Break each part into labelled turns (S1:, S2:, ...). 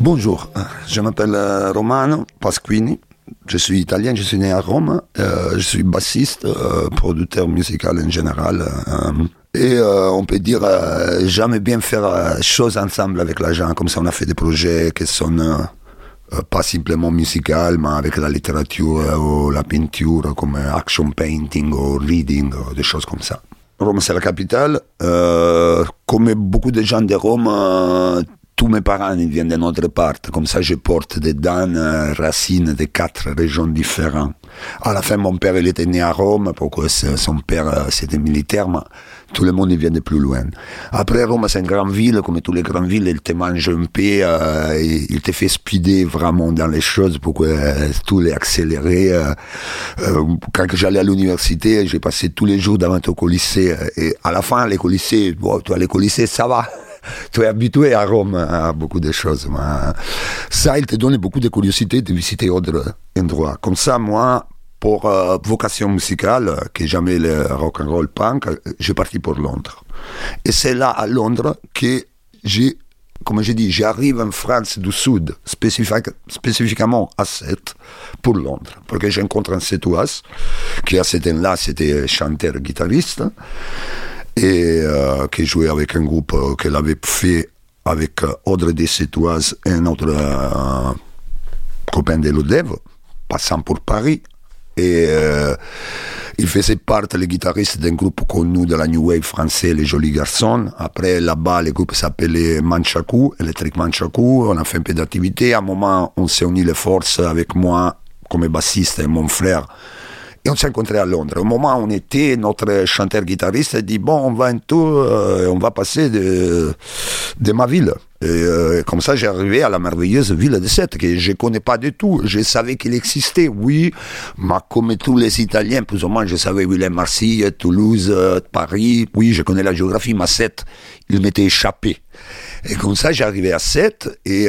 S1: Bonjour, je m'appelle euh, Romano Pasquini. Je suis italien, je suis né à Rome. Euh, je suis bassiste, euh, producteur musical en général. et on peut dire, jamais bien faire choses ensemble avec la gens. Comme ça, on a fait des projets qui sont pas simplement musicaux, mais avec la littérature ou la peinture, comme action painting ou reading, des choses comme ça. Rome, c'est la capitale. comme beaucoup de gens de Rome, tous mes parents viennent de notre part. Comme ça, je porte des dents euh, racines de quatre régions différentes. À la fin, mon père, il était né à Rome, pourquoi son père, euh, c'était militaire, mais tout le monde vient de plus loin. Après, Rome, c'est une grande ville, comme toutes les grandes villes, il te mange un peu, euh, il te fait speeder vraiment dans les choses, pourquoi tout est accéléré. quand j'allais à l'université, j'ai passé tous les jours devant au Colisée, et à la fin, les Colisées, bon, toi, les Colisées, ça va tu es habitué à Rome à beaucoup de choses. ça, il te donne beaucoup de curiosité de visiter d'autres endroits. Comme ça, moi, pour euh, vocation musicale, que jamais le rock and roll punk, j'ai parti pour Londres. Et c'est là, à Londres, que j'ai comme j'ai dit, j'arrive en France du Sud, spécifiquement à 7, pour Londres, parce que j'ai rencontré un Sétoise, qui à cet là c'était chanteur-guitariste, et euh, qui jouait avec un groupe euh, qu'elle avait fait avec euh, Audrey Dessetoise et un autre copain de l'Odev, passant pour Paris. Et il faisait partie, le guitariste d'un groupe connu de la New Wave français, les Jolis Garçons. Après, là-bas, le groupe s'appelait Manchaku, Electric Manchaku. On a fait un peu d'activité. À un moment, on s'est uni les forces avec moi, comme bassiste, et mon frère, et on s'est rencontrés à Londres. Au moment où on était, notre chanteur-guitariste a dit Bon, on va un tour, euh, on va passer de, de ma ville. Et euh, comme ça, j'ai arrivé à la merveilleuse ville de Sète, que je connais pas du tout. Je savais qu'il existait, oui, mais comme tous les Italiens, plus ou moins, je savais où il est Marseille, Toulouse, euh, Paris. Oui, je connais la géographie, mais Sète, il m'était échappé. Et comme ça, j'arrivais à Sète, et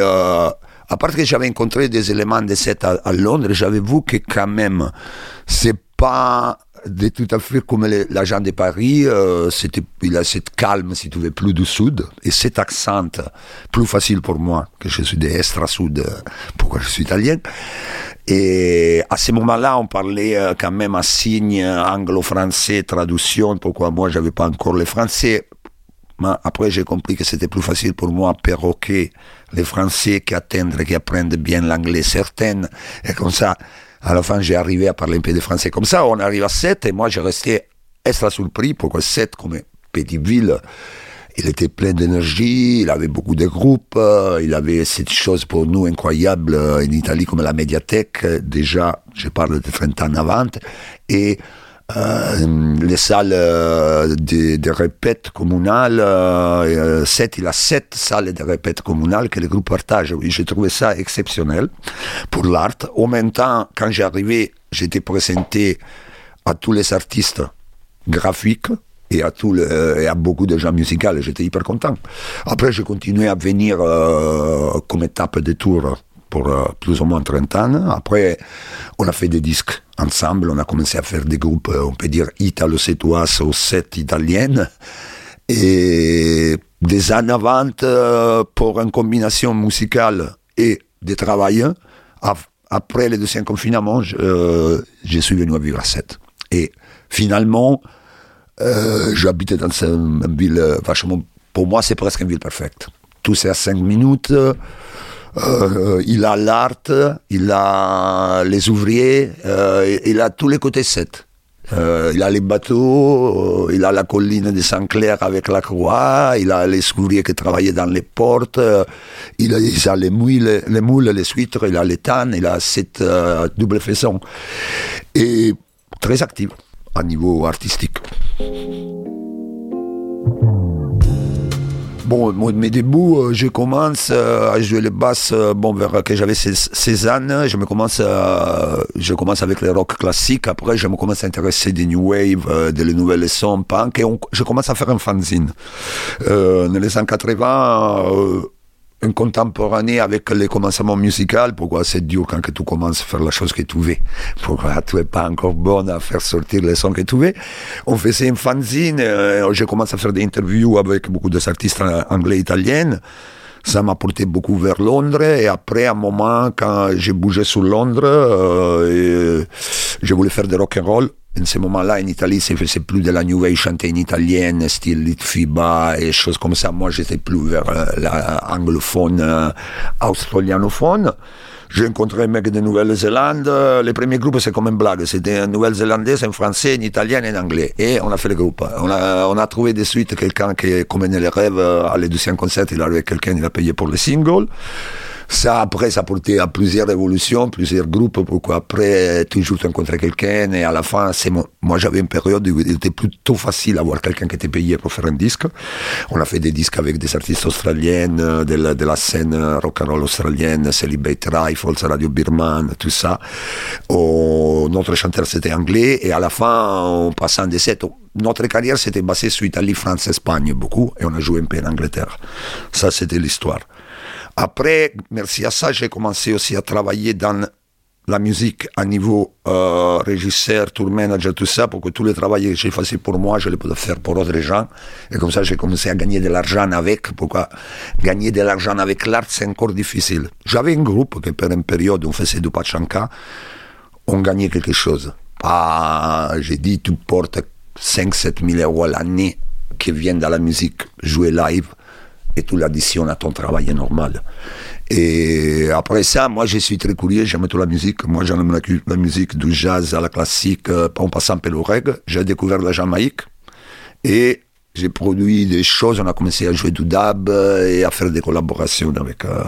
S1: à part que j'avais rencontré des éléments de à, à Londres, j'avais vu que quand même, c'est pas de tout à fait comme l'agent de Paris, euh, c'était, il a cette calme, si tu veux, plus du sud, et cet accent plus facile pour moi, que je suis de extra sud, euh, pourquoi je suis italien. Et à ce moment-là, on parlait euh, quand même à signe anglo-français, traduction, pourquoi moi j'avais pas encore le français. Mais après, j'ai compris que c'était plus facile pour moi perroquer les Français qu'attendre qu'ils apprennent bien l'anglais certaines. Et comme ça, à la fin, j'ai arrivé à parler un peu de français. Comme ça, on arrive à 7 et moi, j'ai resté extra surpris pourquoi 7, comme petite ville, il était plein d'énergie, il avait beaucoup de groupes, il avait cette chose pour nous incroyable en Italie comme la médiathèque, déjà, je parle de 30 ans avant, et euh, les salles euh, de, de répète communales, euh, sept, il a sept salles de répète communales que le groupe partage. J'ai trouvé ça exceptionnel pour l'art. En même temps, quand arrivé, j'étais présenté à tous les artistes graphiques et à, tout le, et à beaucoup de gens musicaux. J'étais hyper content. Après, j'ai continué à venir comme étape de tour pour plus ou moins 30 ans. Après, on a fait des disques ensemble. On a commencé à faire des groupes, euh, on peut dire, italo-sétois ou sept italiennes. Et des années avant, euh, pour une combinaison musicale et de travail, après le deuxième confinement, je, euh, je suis venu à vivre à 7. Et finalement, euh, j'habitais dans une ville vachement... Pour moi, c'est presque une ville parfaite. Tout c'est à 5 minutes. Euh, il a l'art, il a les ouvriers, euh, il a tous les côtés 7. Euh, il a les bateaux, il a la colline de Saint-Clair avec la croix, il a les ouvriers qui travaillaient dans les portes, il a, les, moules, les moules, les il a les tannes, il a cette double façon. Et très actif à niveau artistique. Bon, mes débuts, euh, je commence euh, à jouer le basse euh, bon, vers que j'avais 16, ans. Je, me commence, je commence avec le rock classique. Après, je me commence à intéresser des new wave, des nouvelles sons punk. Et je commence à faire un fanzine. dans les années 80, un contemporané avec les commencements musicaux, pourquoi c'est dur quand tu commences à faire la chose que tu veux, pourquoi tu n'es pas encore bonne à faire sortir les sons que tu veux? On faisait un fanzine, euh, j'ai commencé à faire des interviews avec beaucoup d'artistes anglais et italiens. Ça m'a porté beaucoup vers Londres et après, un moment, quand j'ai bougé sur Londres, euh, je voulais faire du rock and roll en ce moment-là, en Italie, c'est plus de la new wave chantée en italienne, style Litfiba et choses comme ça. Moi, j'étais plus vers euh, l'anglophone, euh, australianophone. J'ai rencontré un mec de Nouvelle-Zélande. Les premiers groupes, c'est comme une blague. C'était un Nouvelle-Zélandais, un Français, un Italien et un Anglais. Et on a fait le groupe. On a, trouvé de suite quelqu'un qui commenait les rêves. À les deuxième concert, il avait quelqu'un, il a payé pour le single. Ça, après, ça porté à plusieurs révolutions, plusieurs groupes, pourquoi après, toujours rencontrer quelqu'un, et à la fin, moi, j'avais une période où il était plutôt facile d'avoir quelqu'un qui était payé pour faire un disque. On a fait des disques avec des artistes australiens, de la, de la scène rock and roll australienne, Celibate Rifles, Radio Birman, tout ça. Oh, notre chanteur, c'était anglais, et à la fin, en passant des sets, notre carrière s'était basée sur Italie, France, Espagne, beaucoup, et on a joué un peu en Angleterre. Ça, c'était l'histoire. Après, merci à ça, j'ai commencé aussi à travailler dans la musique à niveau euh, régisseur, tour manager, tout ça, pour que tout le travail que j'ai fait pour moi, je le peux faire pour d'autres gens. Et comme ça, j'ai commencé à gagner de l'argent avec. Pourquoi? Gagner de l'argent avec l'art, c'est encore difficile. J'avais un groupe qui, pour une période, on faisait du pachanka, on gagnait quelque chose. Ah, j'ai dit, tu portes 5-7 000 euros l'année qui viennent dans la musique, jouer live et tu l'additionnes à ton travail normal. Et après ça, moi je suis très curieux, j'aime toute la musique. Moi j'aime la, la, musique du jazz à la classique, euh, en passant par le. J'ai découvert la Jamaïque et j'ai produit des choses. On a commencé à jouer du dub et à faire des collaborations avec, euh,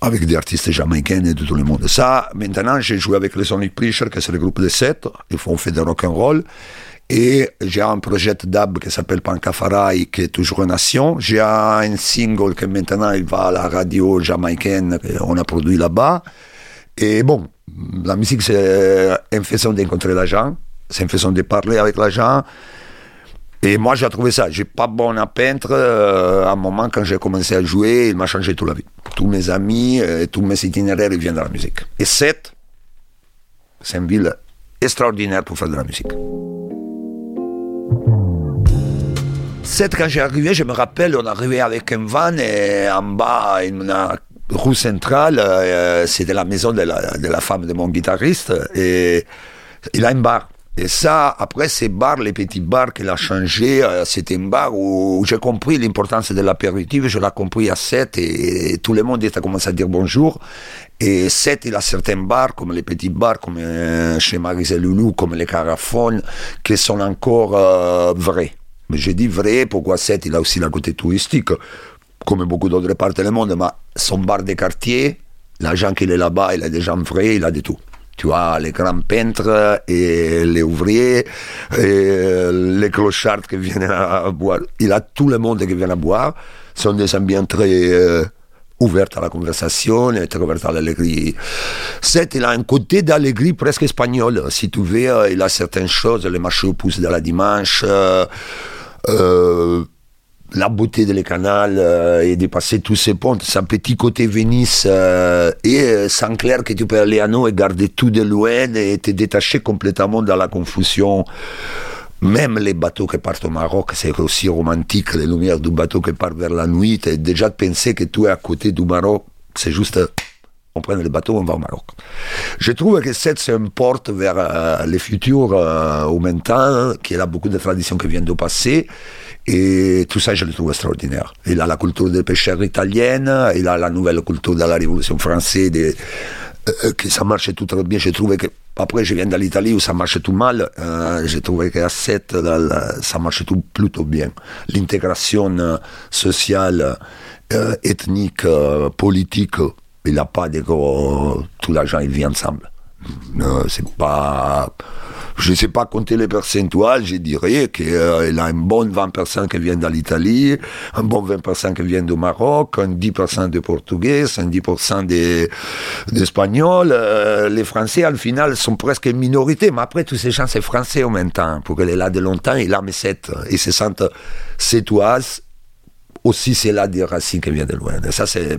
S1: avec des artistes jamaïcains et de tout le monde. Ça, maintenant, j'ai joué avec les Sonic Preacher, qui c'est le groupe de sept. Ils font fait de rock and roll. Et j'ai un projet d'ab qui s'appelle Pancafarai, qui est toujours nation. J'ai un single qui maintenant il va à la radio jamaïcaine, qu'on a produit là-bas. Et bon, la musique c'est une façon d'encontrer les gens, c'est une façon de parler avec les gens. Et moi j'ai trouvé ça, j'ai pas bon à peindre. Euh, à un moment quand j'ai commencé à jouer, il m'a changé toute la vie. Tous mes amis, euh, tous mes itinéraires, ils viennent de la musique. Et Sète, c'est une ville extraordinaire pour faire de la musique. Cette, quand j'ai arrivé, je me rappelle, on arrivait avec un van et en bas, une rue centrale, euh, c'était la maison de la, de la, femme de mon guitariste et il a un bar. Et ça, après ces bars, les petits bars qu'il a changé, euh, c'était un bar où, j'ai compris l'importance de l'apéritif, je l'ai compris à 7 et, tout le monde a commencé à dire bonjour. Et 7, il a certains bars, comme les petits bars, comme euh, chez Marise Loulou, comme les Carafones, qui sont encore vrais. Mais j'ai dit vrai, pourquoi 7, il a aussi la côté touristique, comme beaucoup d'autres parts du monde, mais son bar de quartier, l'agent qui est là-bas, il a des gens vrais, il a de tout. Tu vois, les grands peintres et les ouvriers, les clochards qui viennent à boire. Il a tout le monde qui vient à boire. Ce sont des ambiants très euh, ouverts à la conversation, très ouverts à l'allegrie. C'est, il a un côté d'allegrie presque espagnol. Si tu veux, euh, il a certaines choses, les marchés aux pousses de la dimanche. Euh, euh, la beauté de les canals euh, et de passer tous ces ponts, un petit côté Venise euh, et sans clair que tu peux aller à nous et garder tout de loin et te détacher complètement dans la confusion. Même les bateaux qui partent au Maroc, c'est aussi romantique, les lumières du bateau qui part vers la nuit, et déjà de penser que tu es à côté du Maroc, c'est juste on prend le bateau, on va au Maroc. Je trouve que cette c'est une porte vers euh, le futur euh, au même temps, qu'il a beaucoup de traditions qui viennent de passer. Et tout ça, je le trouve extraordinaire. Il a la culture des pêcheurs italienne, il a la nouvelle culture de la Révolution française, de, euh, que ça marche tout très bien. Je trouve que, après, je viens de l'Italie où ça marche tout mal. Euh, je trouve qu'à 7, ça marche tout plutôt bien. L'intégration sociale, ethnique, politique, il n'a pas de gros. Tout l'argent, il vient ensemble. c'est pas. je ne sais pas compter les percentuels, je dirais qu'elle a un bon 20% qui vient de l'Italie, un bon 20% qui vient du Maroc, un 10% de portugais, un 10% d'espagnols. Euh, les Français, al final, sont presque une minorité, mais après, tous ces gens, c'est français en même temps, pour qu'elle est là de longtemps, et là, mais c'est, et se sentent sétoises. Aussi, c'est là des racines qui viennent de loin. Ça, c'est